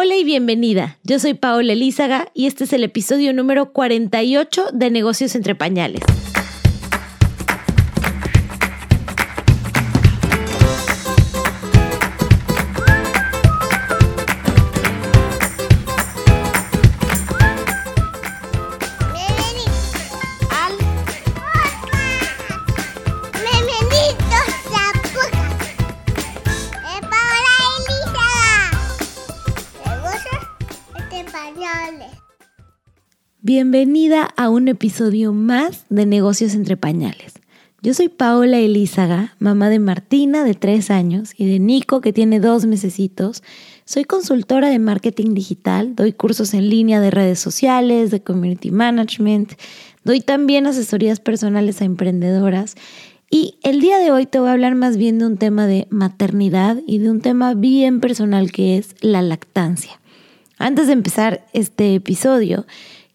Hola y bienvenida. Yo soy Paola Elízaga y este es el episodio número 48 de Negocios entre Pañales. Bienvenida a un episodio más de Negocios entre Pañales. Yo soy Paola Elízaga, mamá de Martina de tres años y de Nico que tiene dos mesecitos. Soy consultora de marketing digital, doy cursos en línea de redes sociales, de community management, doy también asesorías personales a emprendedoras y el día de hoy te voy a hablar más bien de un tema de maternidad y de un tema bien personal que es la lactancia. Antes de empezar este episodio,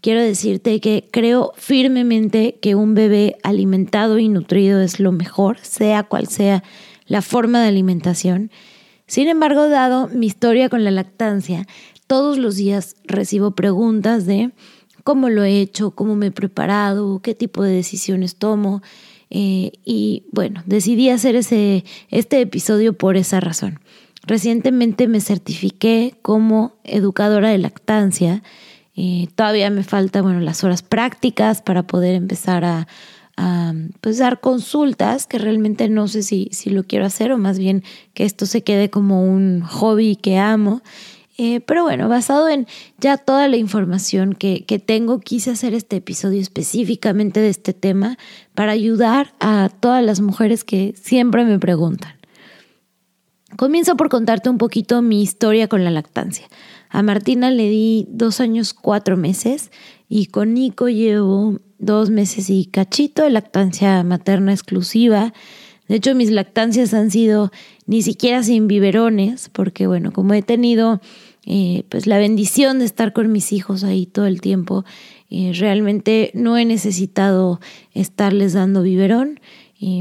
quiero decirte que creo firmemente que un bebé alimentado y nutrido es lo mejor, sea cual sea la forma de alimentación. Sin embargo, dado mi historia con la lactancia, todos los días recibo preguntas de cómo lo he hecho, cómo me he preparado, qué tipo de decisiones tomo. Eh, y bueno, decidí hacer ese, este episodio por esa razón. Recientemente me certifiqué como educadora de lactancia todavía me faltan bueno, las horas prácticas para poder empezar a, pues, dar consultas, que realmente no sé si, si lo quiero hacer o más bien que esto se quede como un hobby que amo. Eh, pero bueno, basado en ya toda la información que, que, tengo, quise hacer este episodio específicamente de este tema para ayudar a todas las mujeres que siempre me preguntan. Comienzo por contarte un poquito mi historia con la lactancia. A Martina le di dos años, cuatro meses y con Nico llevo dos meses y cachito de lactancia materna exclusiva. De hecho, mis lactancias han sido ni siquiera sin biberones, porque bueno, como he tenido eh, pues la bendición de estar con mis hijos ahí todo el tiempo, eh, realmente no he necesitado estarles dando biberón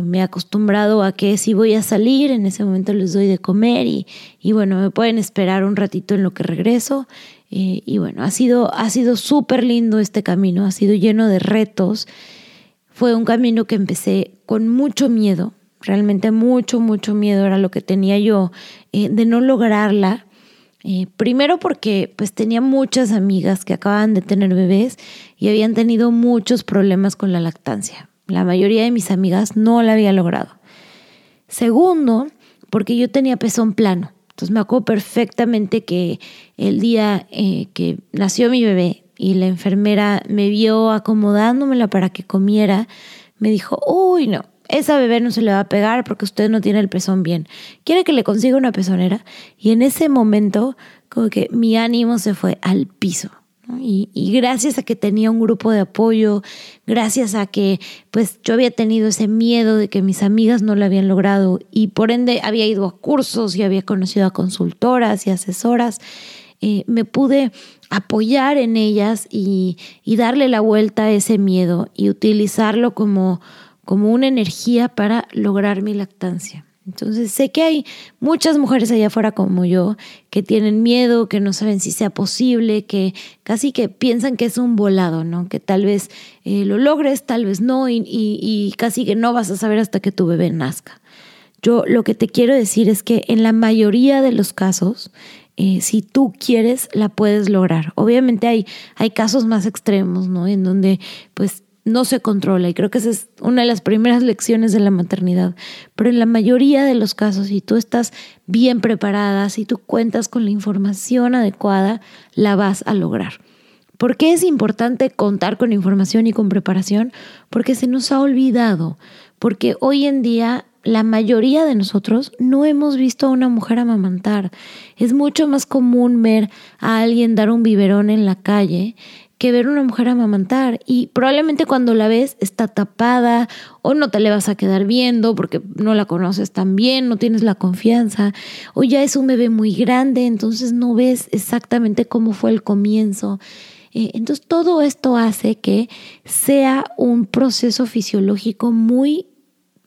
me he acostumbrado a que si voy a salir, en ese momento les doy de comer y, y bueno, me pueden esperar un ratito en lo que regreso. Eh, y bueno, ha sido, ha sido súper lindo este camino, ha sido lleno de retos. Fue un camino que empecé con mucho miedo, realmente mucho, mucho miedo era lo que tenía yo eh, de no lograrla. Eh, primero porque pues tenía muchas amigas que acaban de tener bebés y habían tenido muchos problemas con la lactancia. La mayoría de mis amigas no la había logrado. Segundo, porque yo tenía pezón plano. Entonces me acuerdo perfectamente que el día eh, que nació mi bebé y la enfermera me vio acomodándomela para que comiera, me dijo, uy, no, esa bebé no se le va a pegar porque usted no tiene el pezón bien. ¿Quiere que le consiga una pezonera? Y en ese momento, como que mi ánimo se fue al piso. Y, gracias a que tenía un grupo de apoyo, gracias a que pues yo había tenido ese miedo de que mis amigas no lo habían logrado y por ende había ido a cursos y había conocido a consultoras y asesoras, eh, me pude apoyar en ellas y, y, darle la vuelta a ese miedo y utilizarlo como, como una energía para lograr mi lactancia. Entonces sé que hay muchas mujeres allá afuera como yo que tienen miedo, que no saben si sea posible, que casi que piensan que es un volado, ¿no? Que tal vez eh, lo logres, tal vez no, y, casi que no vas a saber hasta que tu bebé nazca. Yo lo que te quiero decir es que en la mayoría de los casos, eh, si tú quieres, la puedes lograr. Obviamente hay, hay casos más extremos, ¿no? En donde pues no se controla y creo que esa es una de las primeras lecciones de la maternidad. Pero en la mayoría de los casos, si tú estás bien preparada, si tú cuentas con la información adecuada, la vas a lograr. ¿Por qué es importante contar con información y con preparación? Porque se nos ha olvidado, porque hoy en día la mayoría de nosotros no hemos visto a una mujer amamantar. Es mucho más común ver a alguien dar un biberón en la calle que ver una mujer amamantar y probablemente cuando la ves está tapada o no te le vas a quedar viendo porque no la conoces tan bien, no tienes la confianza o ya es un bebé muy grande, entonces no ves exactamente cómo fue el comienzo. Eh, entonces todo esto hace que sea un proceso fisiológico muy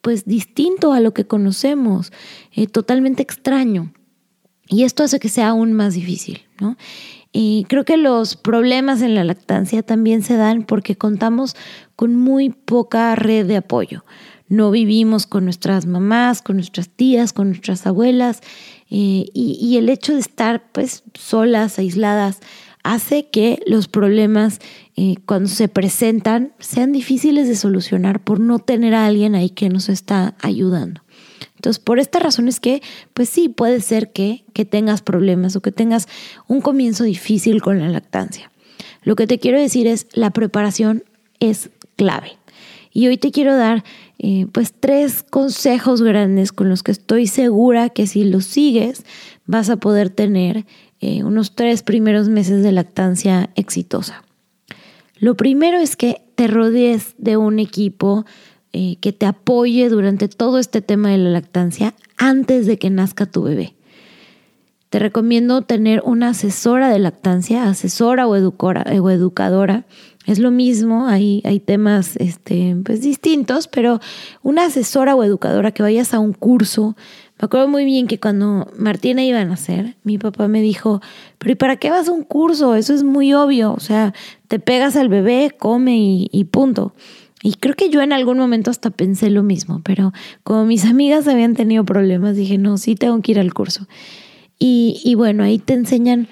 pues distinto a lo que conocemos, eh, totalmente extraño. Y esto hace que sea aún más difícil, ¿no? Y creo que los problemas en la lactancia también se dan porque contamos con muy poca red de apoyo. No vivimos con nuestras mamás, con nuestras tías, con nuestras abuelas eh, y, el hecho de estar pues solas, aisladas, hace que los problemas eh, cuando se presentan sean difíciles de solucionar por no tener a alguien ahí que nos está ayudando. Entonces, por esta razón es que, pues sí, puede ser que, que tengas problemas o que tengas un comienzo difícil con la lactancia. Lo que te quiero decir es, la preparación es clave. Y hoy te quiero dar eh, pues tres consejos grandes con los que estoy segura que si los sigues vas a poder tener eh, unos tres primeros meses de lactancia exitosa. Lo primero es que te rodees de un equipo eh, que te apoye durante todo este tema de la lactancia antes de que nazca tu bebé. Te recomiendo tener una asesora de lactancia, asesora o, o educadora. Es lo mismo, hay, hay temas este, pues, distintos, pero una asesora o educadora que vayas a un curso. Me acuerdo muy bien que cuando Martina iba a nacer, mi papá me dijo, pero ¿y para qué vas a un curso? Eso es muy obvio. O sea, te pegas al bebé, come y punto. Y creo que yo en algún momento hasta pensé lo mismo, pero como mis amigas habían tenido problemas, dije, no, sí tengo que ir al curso. Y, bueno, ahí te enseñan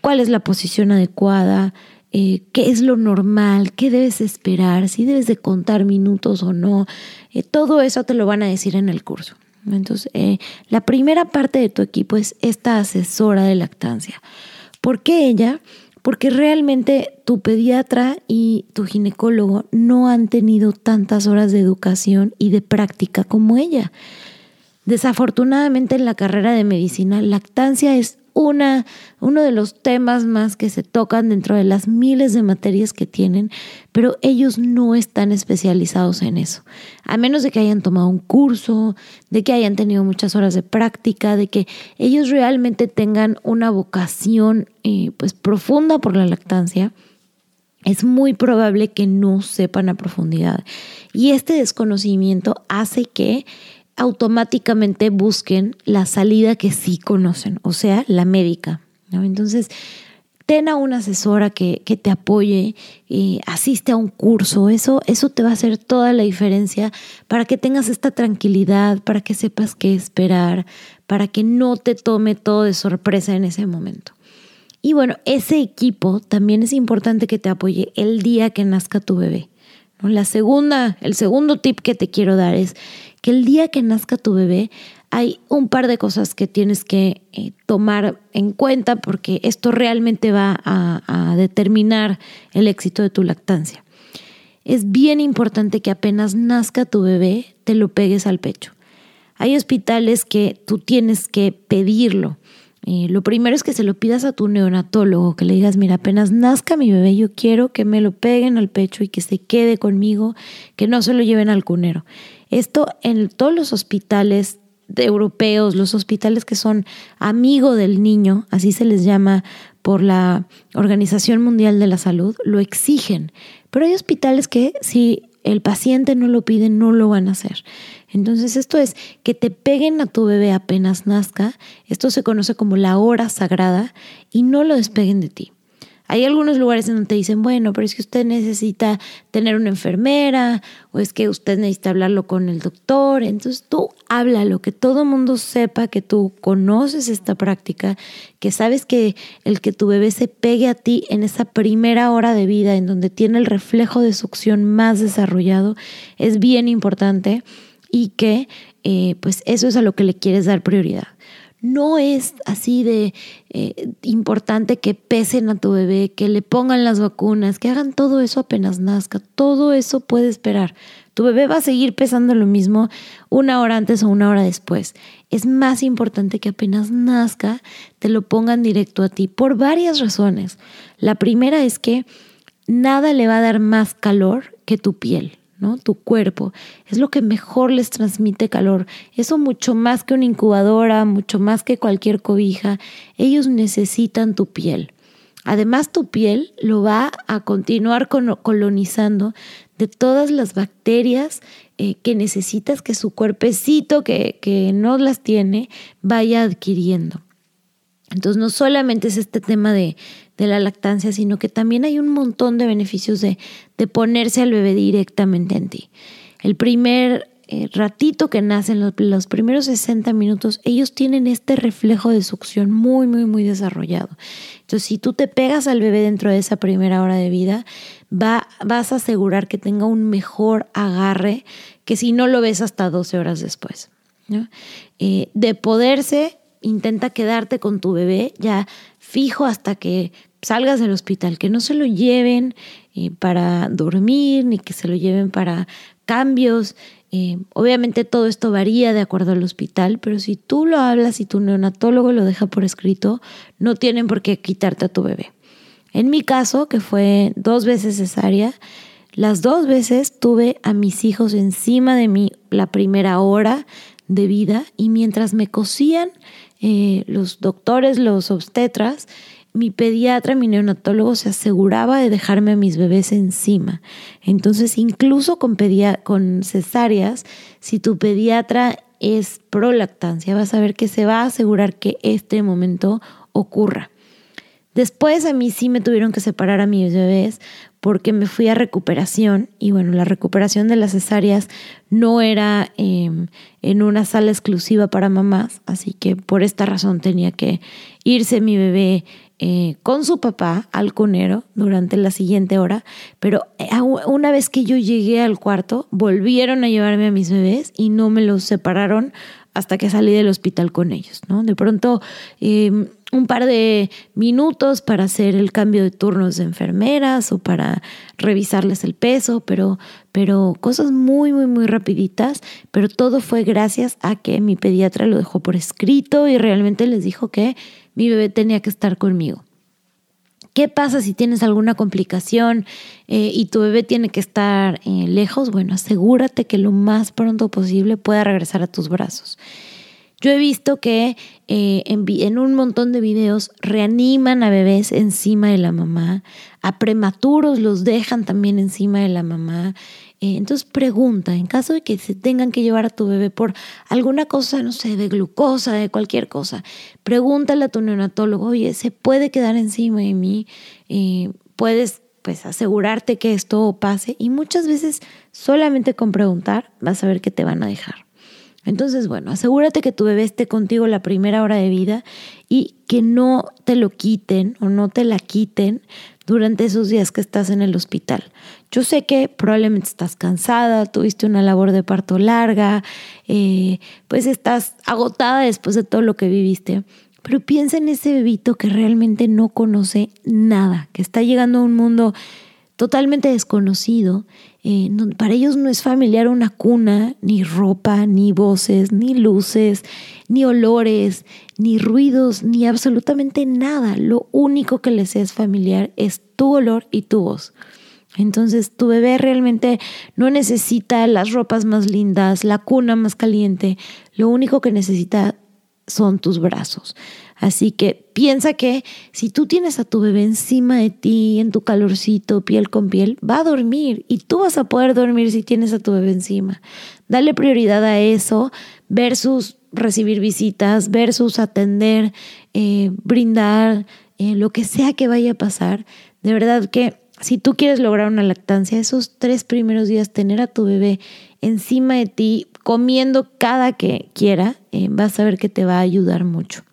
cuál es la posición adecuada, eh, qué es lo normal, qué debes esperar, si debes de contar minutos o no. Eh, todo eso te lo van a decir en el curso. Entonces, eh, la primera parte de tu equipo es esta asesora de lactancia. ¿Por qué ella? Porque realmente tu pediatra y tu ginecólogo no han tenido tantas horas de educación y de práctica como ella. Desafortunadamente en la carrera de medicina, lactancia es una, uno de los temas más que se tocan dentro de las miles de materias que tienen, pero ellos no están especializados en eso. A menos de que hayan tomado un curso, de que hayan tenido muchas horas de práctica, de que ellos realmente tengan una vocación eh, pues profunda por la lactancia es muy probable que no sepan a profundidad. Y este desconocimiento hace que automáticamente busquen la salida que sí conocen, o sea, la médica. Entonces, ten a una asesora que, que te apoye, y asiste a un curso, eso, eso te va a hacer toda la diferencia para que tengas esta tranquilidad, para que sepas qué esperar, para que no te tome todo de sorpresa en ese momento. Y bueno, ese equipo también es importante que te apoye el día que nazca tu bebé. La segunda, el segundo tip que te quiero dar es que el día que nazca tu bebé hay un par de cosas que tienes que eh, tomar en cuenta porque esto realmente va a, determinar el éxito de tu lactancia. Es bien importante que apenas nazca tu bebé te lo pegues al pecho. Hay hospitales que tú tienes que pedirlo. Eh, lo primero es que se lo pidas a tu neonatólogo, que le digas, mira, apenas nazca mi bebé, yo quiero que me lo peguen al pecho y que se quede conmigo, que no se lo lleven al cunero. Esto en todos los hospitales europeos, los hospitales que son amigo del niño, así se les llama por la Organización Mundial de la Salud, lo exigen. Pero hay hospitales que si el paciente no lo pide, no lo van a hacer. Entonces esto es que te peguen a tu bebé apenas nazca, esto se conoce como la hora sagrada y no lo despeguen de ti. Hay algunos lugares en donde te dicen, bueno, pero es que usted necesita tener una enfermera o es que usted necesita hablarlo con el doctor. Entonces tú háblalo, que todo mundo sepa que tú conoces esta práctica, que sabes que el que tu bebé se pegue a ti en esa primera hora de vida en donde tiene el reflejo de succión más desarrollado es bien importante y que eh, pues eso es a lo que le quieres dar prioridad. No es así de eh, importante que pesen a tu bebé, que le pongan las vacunas, que hagan todo eso apenas nazca. Todo eso puede esperar. Tu bebé va a seguir pesando lo mismo una hora antes o una hora después. Es más importante que apenas nazca te lo pongan directo a ti por varias razones. La primera es que nada le va a dar más calor que tu piel. Tu cuerpo es lo que mejor les transmite calor. Eso mucho más que una incubadora, mucho más que cualquier cobija. Ellos necesitan tu piel. Además, tu piel lo va a continuar colonizando de todas las bacterias eh, que necesitas que su cuerpecito, que, que no las tiene, vaya adquiriendo. Entonces no solamente es este tema de, la lactancia, sino que también hay un montón de beneficios de, de ponerse al bebé directamente en ti. El primer eh, ratito que nacen, los, los, primeros 60 minutos, ellos tienen este reflejo de succión muy, muy, muy desarrollado. Entonces, si tú te pegas al bebé dentro de esa primera hora de vida, va, vas a asegurar que tenga un mejor agarre que si no lo ves hasta 12 horas después. Eh, de poderse, intenta quedarte con tu bebé ya fijo hasta que salgas del hospital, que no se lo lleven eh, para dormir, ni que se lo lleven para cambios. Eh, obviamente todo esto varía de acuerdo al hospital, pero si tú lo hablas y tu neonatólogo lo deja por escrito, no tienen por qué quitarte a tu bebé. En mi caso, que fue dos veces cesárea, las dos veces tuve a mis hijos encima de mí la primera hora de vida y mientras me cosían eh, los doctores, los obstetras, mi pediatra, mi neonatólogo se aseguraba de dejarme a mis bebés encima. Entonces, incluso con, con cesáreas, si tu pediatra es pro lactancia, vas a ver que se va a asegurar que este momento ocurra. Después a mí sí me tuvieron que separar a mis bebés porque me fui a recuperación y bueno, la recuperación de las cesáreas no era em, en una sala exclusiva para mamás, así que por esta razón tenía que irse mi bebé eh, con su papá al conero durante la siguiente hora, pero eh, una vez que yo llegué al cuarto, volvieron a llevarme a mis bebés y no me los separaron hasta que salí del hospital con ellos, ¿no? De pronto, em, un par de minutos para hacer el cambio de turnos de enfermeras o para revisarles el peso, pero, pero cosas muy, muy, muy rapiditas, pero todo fue gracias a que mi pediatra lo dejó por escrito y realmente les dijo que mi bebé tenía que estar conmigo. ¿Qué pasa si tienes alguna complicación eh, y tu bebé tiene que estar eh, lejos? Bueno, asegúrate que lo más pronto posible pueda regresar a tus brazos. Yo he visto que eh, en, un montón de videos reaniman a bebés encima de la mamá, a prematuros los dejan también encima de la mamá. Eh, entonces pregunta, en caso de que se tengan que llevar a tu bebé por alguna cosa, no sé, de glucosa, de cualquier cosa, pregúntale a tu neonatólogo, oye, ¿se puede quedar encima de mí? Eh, ¿Puedes pues asegurarte que esto pase? Y muchas veces solamente con preguntar vas a ver que te van a dejar. Entonces, bueno, asegúrate que tu bebé esté contigo la primera hora de vida y que no te lo quiten o no te la quiten durante esos días que estás en el hospital. Yo sé que probablemente estás cansada, tuviste una labor de parto larga, eh, pues estás agotada después de todo lo que viviste, pero piensa en ese bebito que realmente no conoce nada, que está llegando a un mundo totalmente desconocido. Eh, para ellos no es familiar una cuna, ni ropa, ni voces, ni luces, ni olores, ni ruidos, ni absolutamente nada. Lo único que les es familiar es tu olor y tu voz. Entonces tu bebé realmente no necesita las ropas más lindas, la cuna más caliente, lo único que necesita son tus brazos. Así que piensa que si tú tienes a tu bebé encima de ti, en tu calorcito, piel con piel, va a dormir y tú vas a poder dormir si tienes a tu bebé encima. Dale prioridad a eso versus recibir visitas, versus atender, eh, brindar, eh, lo que sea que vaya a pasar. De verdad que si tú quieres lograr una lactancia, esos tres primeros días, tener a tu bebé encima de ti, comiendo cada que quiera, eh, vas a ver que te va a ayudar mucho.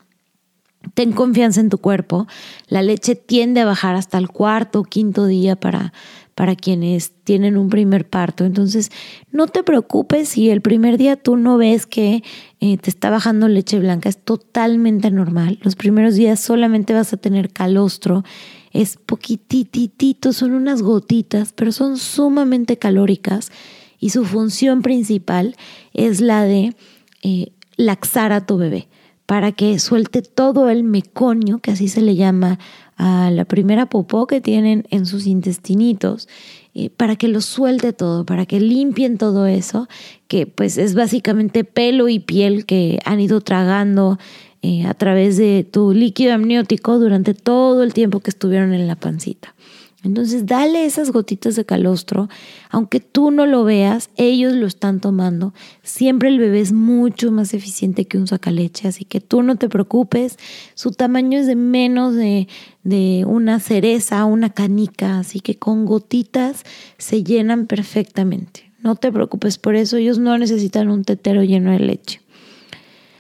Ten confianza en tu cuerpo. La leche tiende a bajar hasta el cuarto o quinto día para, para quienes tienen un primer parto. Entonces, no te preocupes si el primer día tú no ves que eh, te está bajando leche blanca. Es totalmente normal. Los primeros días solamente vas a tener calostro. Es poquititito, son unas gotitas, pero son sumamente calóricas y su función principal es la de eh, laxar a tu bebé para que suelte todo el meconio, que así se le llama a la primera popó que tienen en sus intestinitos, eh, para que lo suelte todo, para que limpien todo eso, que pues es básicamente pelo y piel que han ido tragando eh, a través de tu líquido amniótico durante todo el tiempo que estuvieron en la pancita. Entonces, dale esas gotitas de calostro, aunque tú no lo veas, ellos lo están tomando. Siempre el bebé es mucho más eficiente que un sacaleche, así que tú no te preocupes. Su tamaño es de menos de, de una cereza, una canica, así que con gotitas se llenan perfectamente. No te preocupes por eso, ellos no necesitan un tetero lleno de leche.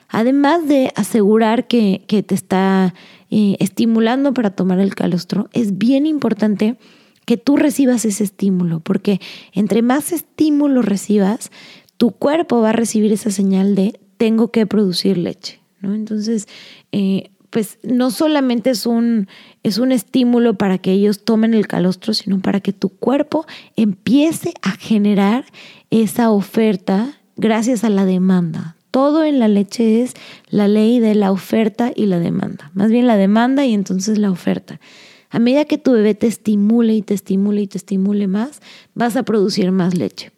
Además de asegurar que, que te está eh, estimulando para tomar el calostro, es bien importante que tú recibas ese estímulo, porque entre más estímulo recibas, tu cuerpo va a recibir esa señal de tengo que producir leche. ¿no? Entonces, eh, pues no solamente es un, es un estímulo para que ellos tomen el calostro, sino para que tu cuerpo empiece a generar esa oferta gracias a la demanda. Todo en la leche es la ley de la oferta y la demanda. Más bien la demanda y entonces la oferta. A medida que tu bebé te estimule y te estimule y te estimule más, vas a producir más leche.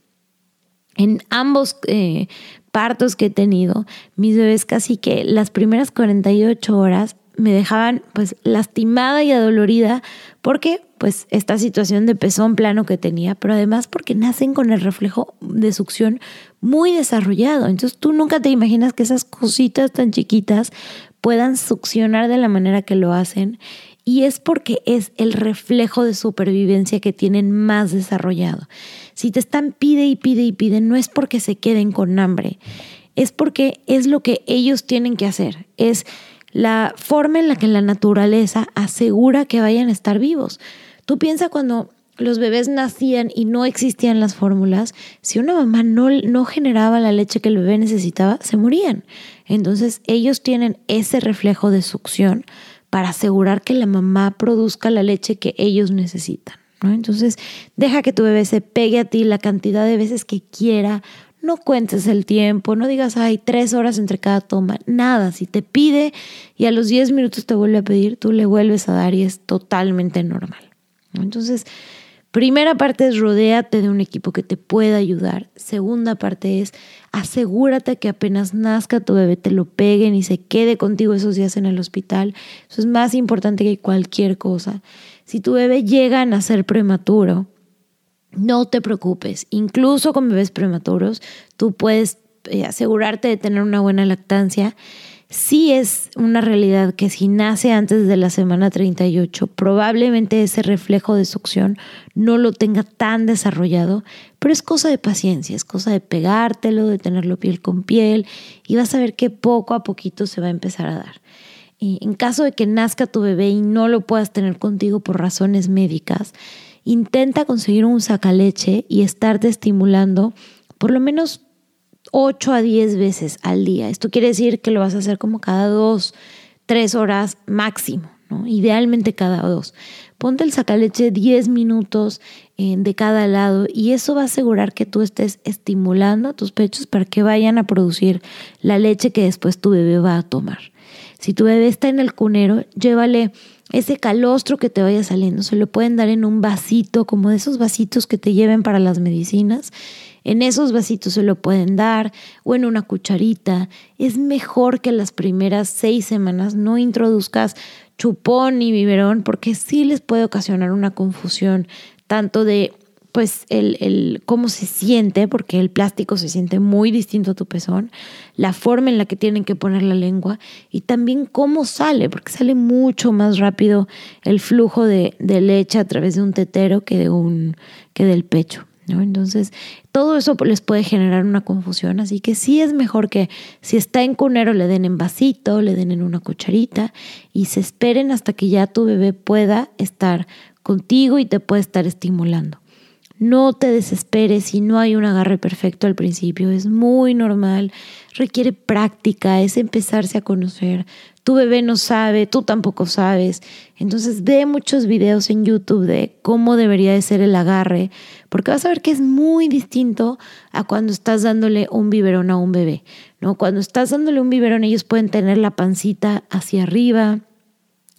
En ambos eh, partos que he tenido, mis bebés casi que las primeras 48 horas me dejaban pues lastimada y adolorida porque pues esta situación de pezón plano que tenía, pero además porque nacen con el reflejo de succión muy desarrollado. Entonces tú nunca te imaginas que esas cositas tan chiquitas puedan succionar de la manera que lo hacen y es porque es el reflejo de supervivencia que tienen más desarrollado. Si te están pide y pide y pide, no es porque se queden con hambre, es porque es lo que ellos tienen que hacer. Es la forma en la que la naturaleza asegura que vayan a estar vivos. Tú piensas cuando los bebés nacían y no existían las fórmulas, si una mamá no, no generaba la leche que el bebé necesitaba, se morían. Entonces ellos tienen ese reflejo de succión para asegurar que la mamá produzca la leche que ellos necesitan. ¿no? Entonces, deja que tu bebé se pegue a ti la cantidad de veces que quiera, no cuentes el tiempo, no digas, hay tres horas entre cada toma, nada, si te pide y a los diez minutos te vuelve a pedir, tú le vuelves a dar y es totalmente normal. Entonces, primera parte es rodéate de un equipo que te pueda ayudar. Segunda parte es asegúrate que apenas nazca tu bebé te lo peguen y se quede contigo esos días en el hospital. Eso es más importante que cualquier cosa. Si tu bebé llega a nacer prematuro, no te preocupes, incluso con bebés prematuros, tú puedes eh, asegurarte de tener una buena lactancia. Sí es una realidad que si nace antes de la semana 38, probablemente ese reflejo de succión no lo tenga tan desarrollado, pero es cosa de paciencia, es cosa de pegártelo, de tenerlo piel con piel y vas a ver que poco a poquito se va a empezar a dar. en caso de que nazca tu bebé y no lo puedas tener contigo por razones médicas, intenta conseguir un sacaleche y estarte estimulando por lo menos 8 a 10 veces al día. Esto quiere decir que lo vas a hacer como cada dos, tres horas máximo, ¿no? Idealmente cada dos. Ponte el sacaleche 10 minutos eh, de cada lado y eso va a asegurar que tú estés estimulando a tus pechos para que vayan a producir la leche que después tu bebé va a tomar. Si tu bebé está en el cunero, llévale ese calostro que te vaya saliendo. Se lo pueden dar en un vasito, como de esos vasitos que te lleven para las medicinas. En esos vasitos se lo pueden dar o en una cucharita. Es mejor que las primeras seis semanas no introduzcas chupón ni biberón porque sí les puede ocasionar una confusión tanto de pues el, el, cómo se siente, porque el plástico se siente muy distinto a tu pezón, la forma en la que tienen que poner la lengua y también cómo sale, porque sale mucho más rápido el flujo de, leche a través de un tetero que, de un, que del pecho. Entonces, todo eso les puede generar una confusión, así que sí es mejor que si está en cunero le den en vasito, le den en una cucharita y se esperen hasta que ya tu bebé pueda estar contigo y te pueda estar estimulando. No te desesperes si no hay un agarre perfecto al principio, es muy normal, requiere práctica, es empezarse a conocer. Tu bebé no sabe, tú tampoco sabes. Entonces ve muchos videos en YouTube de cómo debería de ser el agarre, porque vas a ver que es muy distinto a cuando estás dándole un biberón a un bebé. ¿no? Cuando estás dándole un biberón ellos pueden tener la pancita hacia arriba,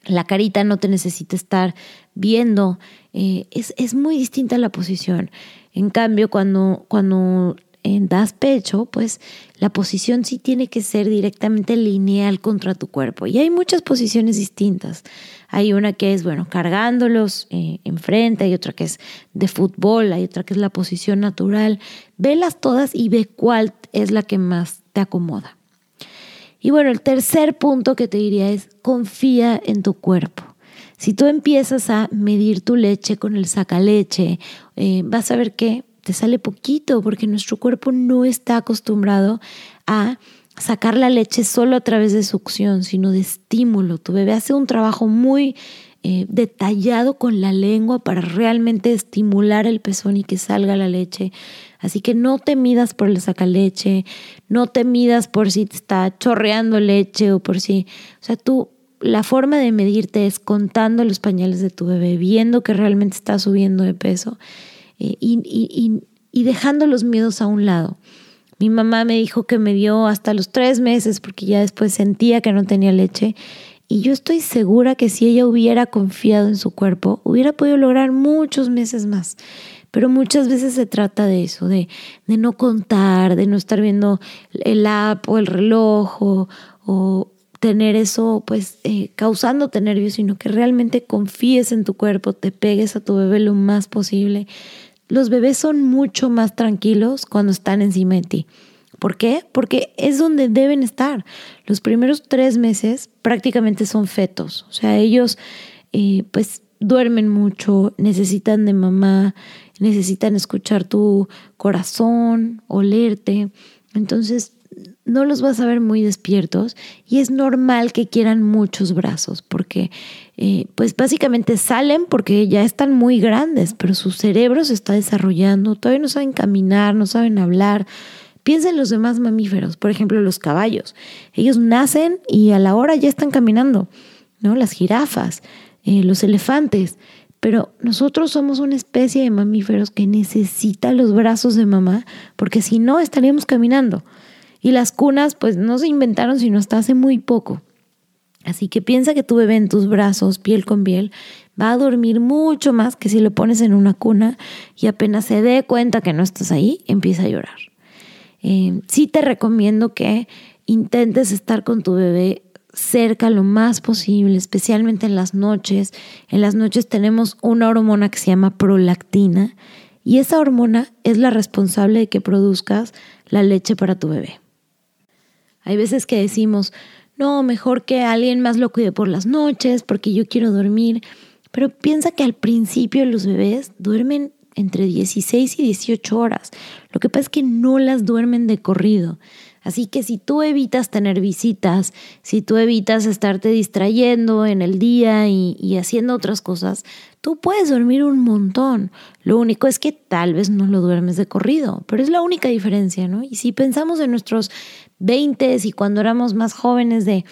la carita no te necesita estar viendo, eh, es, muy distinta la posición. En cambio, cuando, cuando eh, das pecho, pues la posición sí tiene que ser directamente lineal contra tu cuerpo. Y hay muchas posiciones distintas. Hay una que es, bueno, cargándolos eh, enfrente, hay otra que es de fútbol, hay otra que es la posición natural. Velas todas y ve cuál es la que más te acomoda. Y bueno, el tercer punto que te diría es confía en tu cuerpo. Si tú empiezas a medir tu leche con el sacaleche, eh, vas a ver que te sale poquito porque nuestro cuerpo no está acostumbrado a sacar la leche solo a través de succión, sino de estímulo. Tu bebé hace un trabajo muy eh, detallado con la lengua para realmente estimular el pezón y que salga la leche. Así que no te midas por el sacaleche, no te midas por si te está chorreando leche o por si, o sea, tú la forma de medirte es contando los pañales de tu bebé, viendo que realmente está subiendo de peso eh, y, y dejando los miedos a un lado. Mi mamá me dijo que me dio hasta los tres meses porque ya después sentía que no tenía leche. Y yo estoy segura que si ella hubiera confiado en su cuerpo, hubiera podido lograr muchos meses más. Pero muchas veces se trata de eso, de, de no contar, de no estar viendo el app o el reloj o, tener eso pues eh, causándote nervios, sino que realmente confíes en tu cuerpo, te pegues a tu bebé lo más posible. Los bebés son mucho más tranquilos cuando están encima de ti. ¿Por qué? Porque es donde deben estar. Los primeros tres meses prácticamente son fetos. O sea, ellos eh, pues duermen mucho, necesitan de mamá, necesitan escuchar tu corazón, olerte. Entonces, no los vas a ver muy despiertos y es normal que quieran muchos brazos porque eh, pues básicamente salen porque ya están muy grandes, pero su cerebro se está desarrollando, todavía no saben caminar, no saben hablar. Piensa en los demás mamíferos, por ejemplo los caballos. Ellos nacen y a la hora ya están caminando, ¿no? Las jirafas, eh, los elefantes. Pero nosotros somos una especie de mamíferos que necesita los brazos de mamá porque si no estaríamos caminando. Y las cunas pues no se inventaron sino hasta hace muy poco. Así que piensa que tu bebé en tus brazos, piel con piel, va a dormir mucho más que si lo pones en una cuna y apenas se dé cuenta que no estás ahí, empieza a llorar. Eh, sí te recomiendo que intentes estar con tu bebé cerca lo más posible, especialmente en las noches. En las noches tenemos una hormona que se llama prolactina y esa hormona es la responsable de que produzcas la leche para tu bebé. Hay veces que decimos, no, mejor que alguien más lo cuide por las noches porque yo quiero dormir. Pero piensa que al principio los bebés duermen entre 16 y 18 horas. Lo que pasa es que no las duermen de corrido. Así que si tú evitas tener visitas, si tú evitas estarte distrayendo en el día y, haciendo otras cosas, tú puedes dormir un montón. Lo único es que tal vez no lo duermes de corrido, pero es la única diferencia, ¿no? Y si pensamos en nuestros 20 y cuando éramos más jóvenes de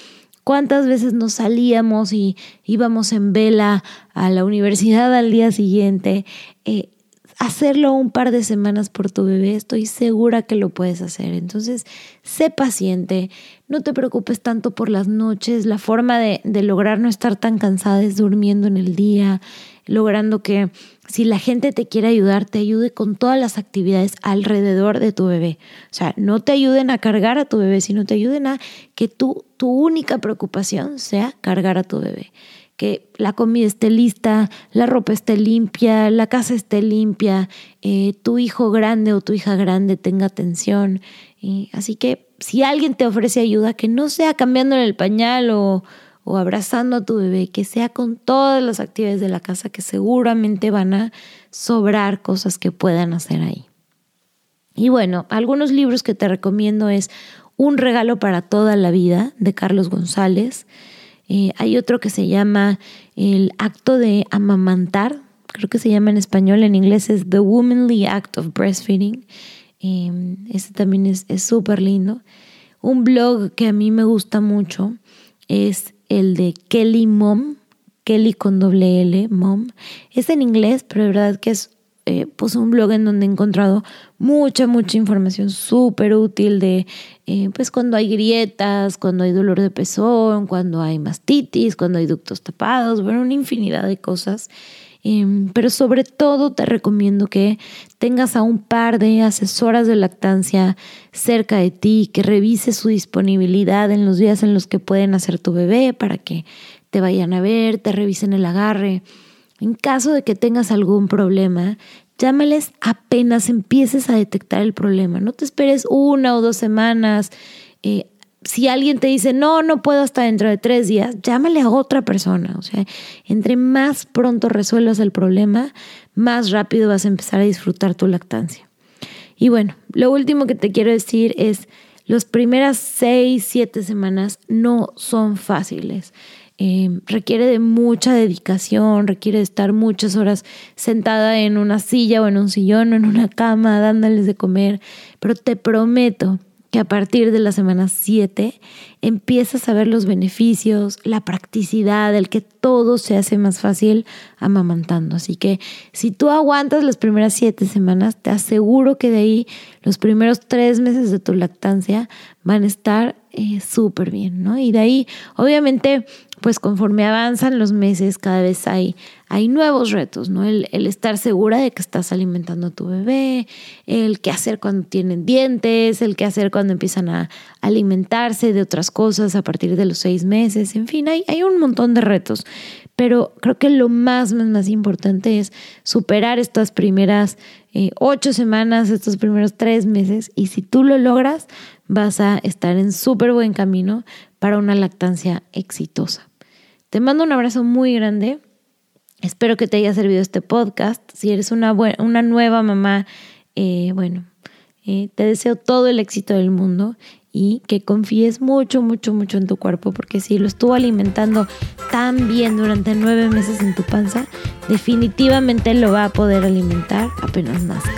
cuántas veces nos salíamos y íbamos en vela a la universidad al día siguiente, eh, hacerlo un par de semanas por tu bebé, estoy segura que lo puedes hacer. Entonces, sé paciente, no te preocupes tanto por las noches, la forma de, de lograr no estar tan cansada es durmiendo en el día, logrando que si la gente te quiere ayudar, te ayude con todas las actividades alrededor de tu bebé. O sea, no te ayuden a cargar a tu bebé, sino te ayuden a que tu única preocupación sea cargar a tu bebé que la comida esté lista, la ropa esté limpia, la casa esté limpia, eh, tu hijo grande o tu hija grande tenga atención. así que si alguien te ofrece ayuda, que no sea cambiándole el pañal o, o abrazando a tu bebé, que sea con todas las actividades de la casa que seguramente van a sobrar cosas que puedan hacer ahí. Y bueno, algunos libros que te recomiendo es Un regalo para toda la vida de Carlos González. Eh, hay otro que se llama el acto de amamantar, creo que se llama en español, en inglés es The Womanly Act of Breastfeeding. Eh, este también es súper lindo. Un blog que a mí me gusta mucho es el de Kelly Mom, Kelly con doble L, Mom. Es en inglés, pero de verdad que es eh, puse un blog en donde he encontrado mucha, mucha información súper útil de, eh, pues cuando hay grietas, cuando hay dolor de pezón, cuando hay mastitis, cuando hay ductos tapados, bueno, una infinidad de cosas. Em, pero sobre todo te recomiendo que tengas a un par de asesoras de lactancia cerca de ti, que revises su disponibilidad en los días en los que pueden hacer tu bebé para que te vayan a ver, te revisen el agarre. En caso de que tengas algún problema, llámales apenas empieces a detectar el problema. No te esperes una o dos semanas. Eh, si alguien te dice, no, no puedo hasta dentro de tres días, llámale a otra persona. O sea, entre más pronto resuelvas el problema, más rápido vas a empezar a disfrutar tu lactancia. Y bueno, lo último que te quiero decir es, las primeras seis, siete semanas no son fáciles. Eh, requiere de mucha dedicación, requiere de estar muchas horas sentada en una silla o en un sillón o en una cama dándoles de comer, pero te prometo que a partir de la semana 7 empiezas a ver los beneficios, la practicidad, el que todo se hace más fácil amamantando. Así que si tú aguantas las primeras 7 semanas, te aseguro que de ahí los primeros 3 meses de tu lactancia van a estar eh, súper bien, ¿no? Y de ahí, obviamente, pues conforme avanzan los meses, cada vez hay, hay nuevos retos, ¿no? El, estar segura de que estás alimentando a tu bebé, el qué hacer cuando tienen dientes, el qué hacer cuando empiezan a alimentarse de otras cosas a partir de los seis meses, en fin, hay, hay un montón de retos. Pero creo que lo más, más, más importante es superar estas primeras eh, ocho semanas, estos primeros tres meses, y si tú lo logras, vas a estar en súper buen camino para una lactancia exitosa. Te mando un abrazo muy grande. Espero que te haya servido este podcast. Si eres una, una nueva mamá, eh, bueno, eh, te deseo todo el éxito del mundo y que confíes mucho, mucho, mucho en tu cuerpo, porque si lo estuvo alimentando tan bien durante nueve meses en tu panza, definitivamente lo va a poder alimentar apenas nazca.